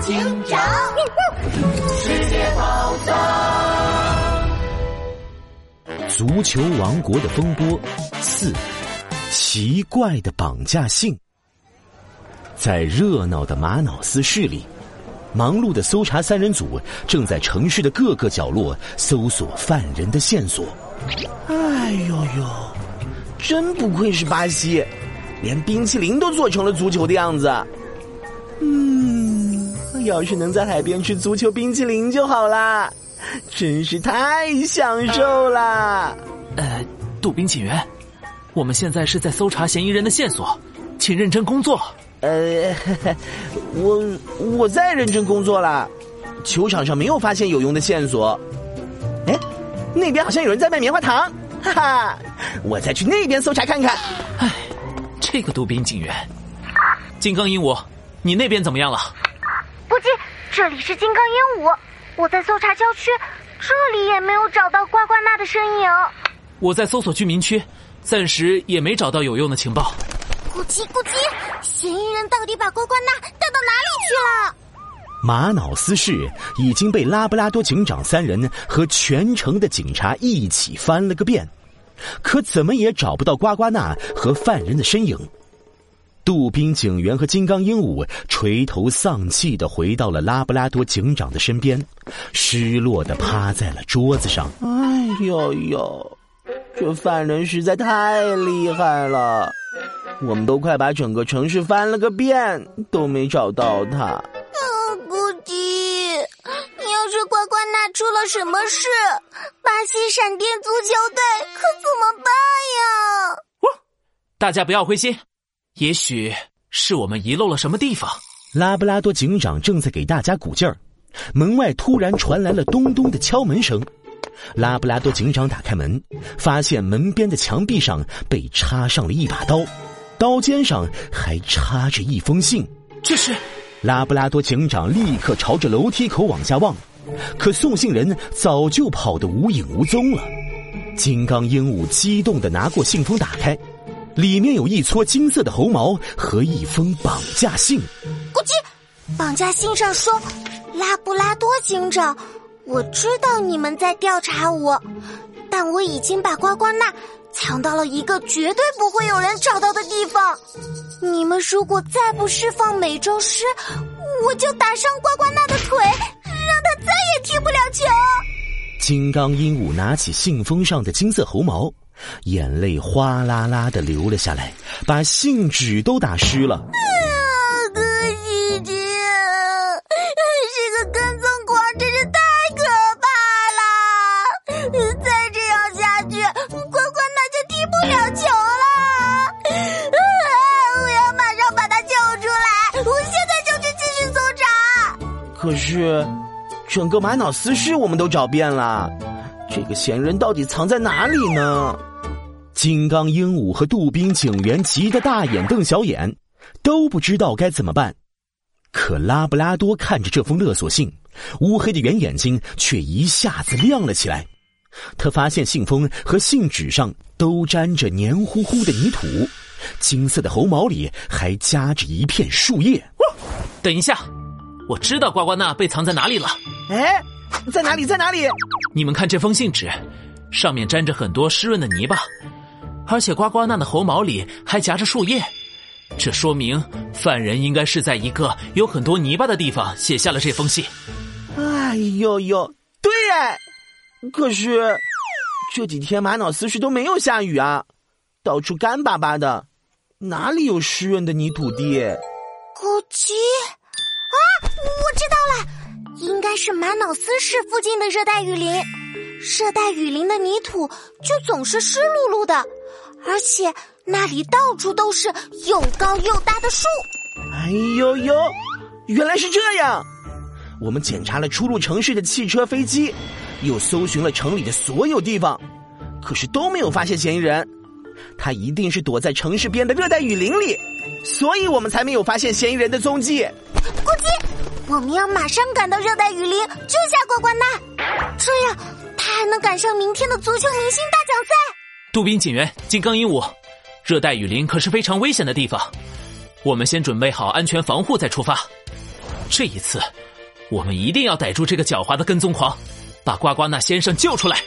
警长，世界宝藏，足球王国的风波四，奇怪的绑架信。在热闹的玛瑙斯市里，忙碌的搜查三人组正在城市的各个角落搜索犯人的线索。哎呦呦，真不愧是巴西，连冰淇淋都做成了足球的样子。嗯，要是能在海边吃足球冰淇淋就好啦，真是太享受啦！呃，杜宾警员，我们现在是在搜查嫌疑人的线索，请认真工作。呃，我我在认真工作啦，球场上没有发现有用的线索。哎，那边好像有人在卖棉花糖，哈哈，我再去那边搜查看看。哎，这个杜宾警员，金刚鹦鹉，你那边怎么样了？这里是金刚鹦鹉，我在搜查郊区，这里也没有找到呱呱娜的身影。我在搜索居民区，暂时也没找到有用的情报。咕叽咕叽，嫌疑人到底把呱呱娜带到哪里去了？玛瑙斯市已经被拉布拉多警长三人和全城的警察一起翻了个遍，可怎么也找不到呱呱娜和犯人的身影。杜宾警员和金刚鹦鹉垂头丧气的回到了拉布拉多警长的身边，失落的趴在了桌子上。哎呦呦，这犯人实在太厉害了！我们都快把整个城市翻了个遍，都没找到他。啊，咕叽！要是呱呱娜出了什么事，巴西闪电足球队可怎么办呀？大家不要灰心，也许是我们遗漏了什么地方。拉布拉多警长正在给大家鼓劲儿，门外突然传来了咚咚的敲门声。拉布拉多警长打开门，发现门边的墙壁上被插上了一把刀。刀尖上还插着一封信，这是拉布拉多警长立刻朝着楼梯口往下望，可送信人早就跑得无影无踪了。金刚鹦鹉激动的拿过信封，打开，里面有一撮金色的猴毛和一封绑架信。咕叽，绑架信上说：“拉布拉多警长，我知道你们在调查我，但我已经把呱呱娜。”藏到了一个绝对不会有人找到的地方。你们如果再不释放美洲狮，我就打伤呱呱娜的腿，让他再也踢不了球。金刚鹦鹉拿起信封上的金色猴毛，眼泪哗啦啦的流了下来，把信纸都打湿了。啊，哥姐姐，这个跟踪狂真是太可是，整个玛瑙斯市我们都找遍了，这个嫌疑人到底藏在哪里呢？金刚鹦鹉和杜宾警员急得大眼瞪小眼，都不知道该怎么办。可拉布拉多看着这封勒索信，乌黑的圆眼睛却一下子亮了起来。他发现信封和信纸上都沾着黏糊糊的泥土，金色的猴毛里还夹着一片树叶。等一下。我知道呱呱娜被藏在哪里了。哎，在哪里？在哪里？你们看这封信纸，上面沾着很多湿润的泥巴，而且呱呱娜的猴毛里还夹着树叶，这说明犯人应该是在一个有很多泥巴的地方写下了这封信。哎呦呦，对哎，可是这几天玛瑙斯市都没有下雨啊，到处干巴巴的，哪里有湿润的泥土地？估计。我知道了，应该是玛瑙斯市附近的热带雨林。热带雨林的泥土就总是湿漉漉的，而且那里到处都是又高又大的树。哎呦呦，原来是这样！我们检查了出入城市的汽车、飞机，又搜寻了城里的所有地方，可是都没有发现嫌疑人。他一定是躲在城市边的热带雨林里，所以我们才没有发现嫌疑人的踪迹。咕叽。我们要马上赶到热带雨林救下呱呱娜，这样他还能赶上明天的足球明星大奖赛。杜宾警员，金刚鹦鹉，热带雨林可是非常危险的地方，我们先准备好安全防护再出发。这一次，我们一定要逮住这个狡猾的跟踪狂，把呱呱那先生救出来。